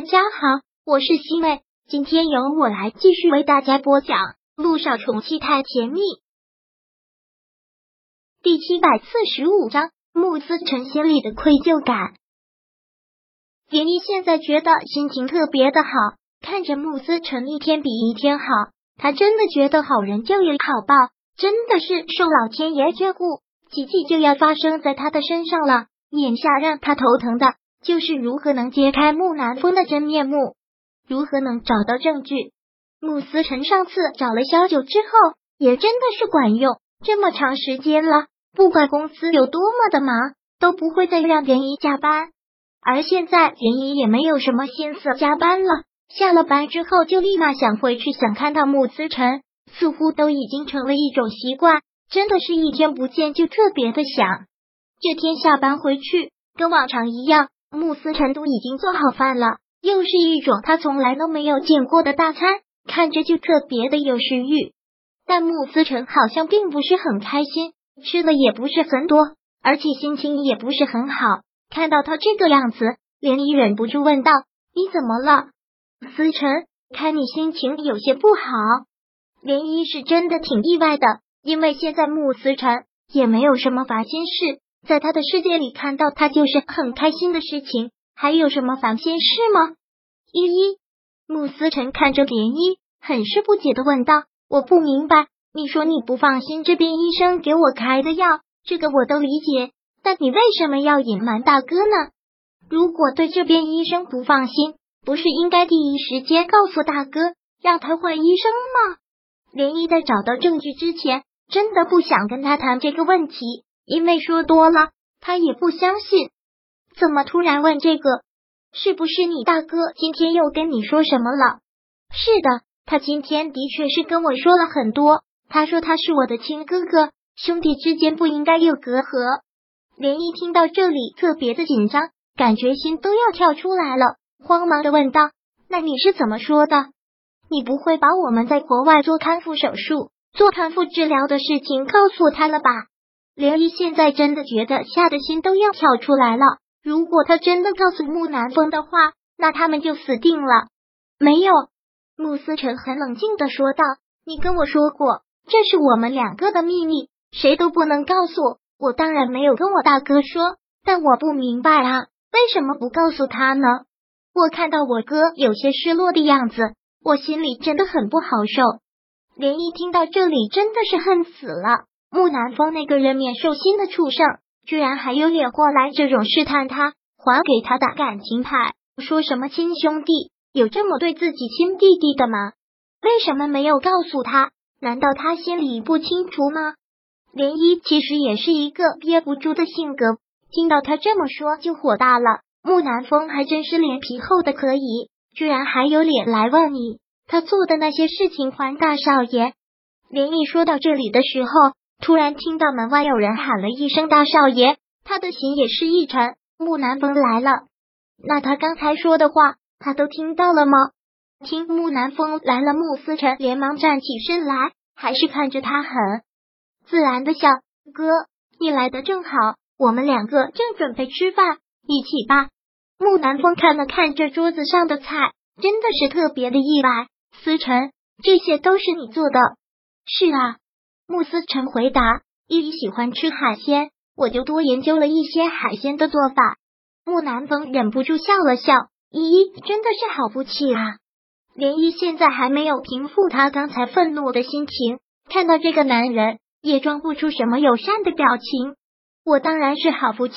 大家好，我是西妹，今天由我来继续为大家播讲《路上宠妻太甜蜜》第七百四十五章穆思成心里的愧疚感。连依现在觉得心情特别的好，看着穆思成一天比一天好，他真的觉得好人就有好报，真的是受老天爷眷顾，奇迹就要发生在他的身上了。眼下让他头疼的。就是如何能揭开木南风的真面目，如何能找到证据？穆思辰上次找了小九之后，也真的是管用。这么长时间了，不管公司有多么的忙，都不会再让连姨加班。而现在连姨也没有什么心思加班了，下了班之后就立马想回去，想看到穆思辰，似乎都已经成了一种习惯。真的是一天不见就特别的想。这天下班回去，跟往常一样。穆思成都已经做好饭了，又是一种他从来都没有见过的大餐，看着就特别的有食欲。但穆思成好像并不是很开心，吃的也不是很多，而且心情也不是很好。看到他这个样子，连依忍不住问道：“你怎么了，思成？看你心情有些不好。”连依是真的挺意外的，因为现在穆思成也没有什么烦心事。在他的世界里，看到他就是很开心的事情。还有什么烦心事吗？依依，慕思辰看着涟漪，很是不解的问道：“我不明白，你说你不放心这边医生给我开的药，这个我都理解，但你为什么要隐瞒大哥呢？如果对这边医生不放心，不是应该第一时间告诉大哥，让他换医生吗？”涟漪在找到证据之前，真的不想跟他谈这个问题。因为说多了，他也不相信。怎么突然问这个？是不是你大哥今天又跟你说什么了？是的，他今天的确是跟我说了很多。他说他是我的亲哥哥，兄弟之间不应该有隔阂。连一听到这里，特别的紧张，感觉心都要跳出来了，慌忙的问道：“那你是怎么说的？你不会把我们在国外做康复手术、做康复治疗的事情告诉他了吧？”连依现在真的觉得吓得心都要跳出来了。如果他真的告诉木南风的话，那他们就死定了。没有，穆思成很冷静的说道：“你跟我说过，这是我们两个的秘密，谁都不能告诉。我当然没有跟我大哥说，但我不明白啊，为什么不告诉他呢？我看到我哥有些失落的样子，我心里真的很不好受。”连依听到这里，真的是恨死了。木南风那个人面兽心的畜生，居然还有脸过来这种试探他，还给他打感情牌，说什么亲兄弟，有这么对自己亲弟弟的吗？为什么没有告诉他？难道他心里不清楚吗？涟漪其实也是一个憋不住的性格，听到他这么说就火大了。木南风还真是脸皮厚的可以，居然还有脸来问你，他做的那些事情还大少爷？涟漪说到这里的时候。突然听到门外有人喊了一声“大少爷”，他的心也是一沉。木南风来了，那他刚才说的话，他都听到了吗？听木南风来了，穆思成连忙站起身来，还是看着他很自然的笑：“哥，你来的正好，我们两个正准备吃饭，一起吧。”木南风看了看这桌子上的菜，真的是特别的意外。思成，这些都是你做的？是啊。穆思成回答：“依依喜欢吃海鲜，我就多研究了一些海鲜的做法。”木南风忍不住笑了笑：“依依真的是好福气啊！”连依现在还没有平复他刚才愤怒的心情，看到这个男人也装不出什么友善的表情。我当然是好福气。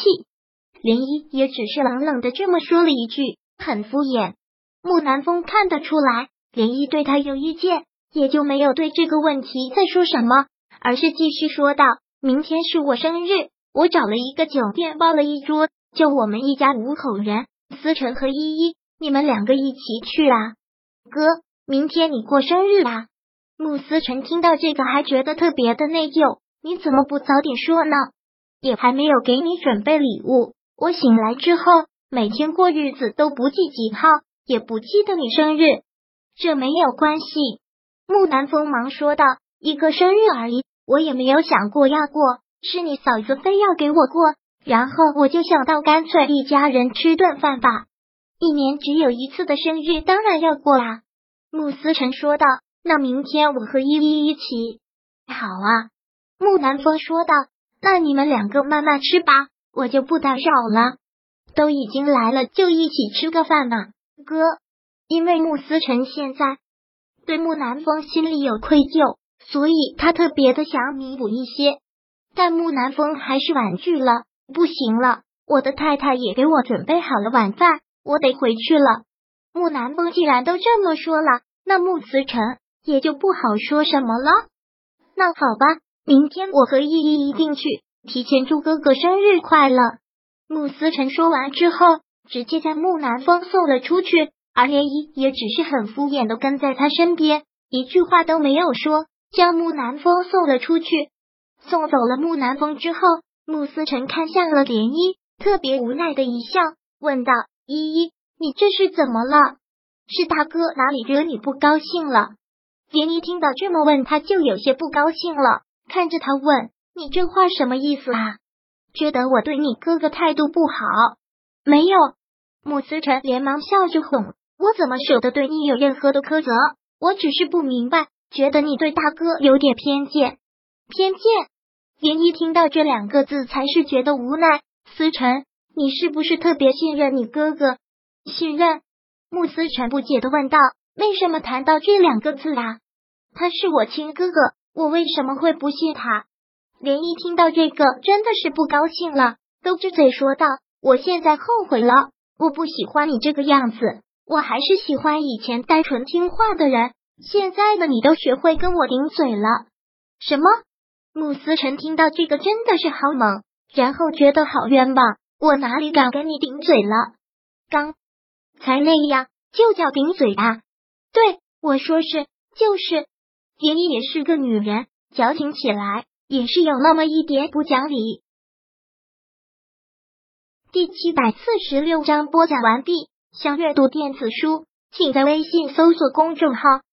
连依也只是冷冷的这么说了一句，很敷衍。木南风看得出来，连依对他有意见，也就没有对这个问题再说什么。而是继续说道：“明天是我生日，我找了一个酒店包了一桌，就我们一家五口人。思成和依依，你们两个一起去啊。哥，明天你过生日啦！”穆思成听到这个还觉得特别的内疚，你怎么不早点说呢？也还没有给你准备礼物。我醒来之后，每天过日子都不记几号，也不记得你生日。这没有关系。木南风忙说道：“一个生日而已。”我也没有想过要过，是你嫂子非要给我过，然后我就想到干脆一家人吃顿饭吧。一年只有一次的生日，当然要过啦。穆思成说道。那明天我和依依一起。好啊，木南风说道。那你们两个慢慢吃吧，我就不打扰了。都已经来了，就一起吃个饭嘛，哥。因为穆思成现在对木南风心里有愧疚，所以他特别的想弥补一些。但木南风还是婉拒了。不行了，我的太太也给我准备好了晚饭，我得回去了。木南风既然都这么说了，那穆思辰也就不好说什么了。那好吧，明天我和依依一定去，提前祝哥哥生日快乐。穆思辰说完之后，直接将木南风送了出去，而涟漪也只是很敷衍的跟在他身边，一句话都没有说，将木南风送了出去。送走了木南风之后。穆思成看向了涟漪，特别无奈的一笑，问道：“依依，你这是怎么了？是大哥哪里惹你不高兴了？”涟漪听到这么问，他就有些不高兴了，看着他问：“你这话什么意思啊？觉得我对你哥哥态度不好？”没有。穆思成连忙笑着哄：“我怎么舍得对你有任何的苛责？我只是不明白，觉得你对大哥有点偏见。偏见。”涟漪听到这两个字，才是觉得无奈。思辰，你是不是特别信任你哥哥？信任？穆思辰不解的问道。为什么谈到这两个字啊？他是我亲哥哥，我为什么会不信他？涟漪听到这个，真的是不高兴了，嘟着嘴说道：“我现在后悔了，我不喜欢你这个样子，我还是喜欢以前单纯听话的人。现在的你都学会跟我顶嘴了，什么？”慕思辰听到这个真的是好猛，然后觉得好冤枉，我哪里敢跟你顶嘴了？刚才那样就叫顶嘴啊？对，我说是就是。蝶衣也是个女人，矫情起来也是有那么一点不讲理。第七百四十六章播讲完毕。想阅读电子书，请在微信搜索公众号“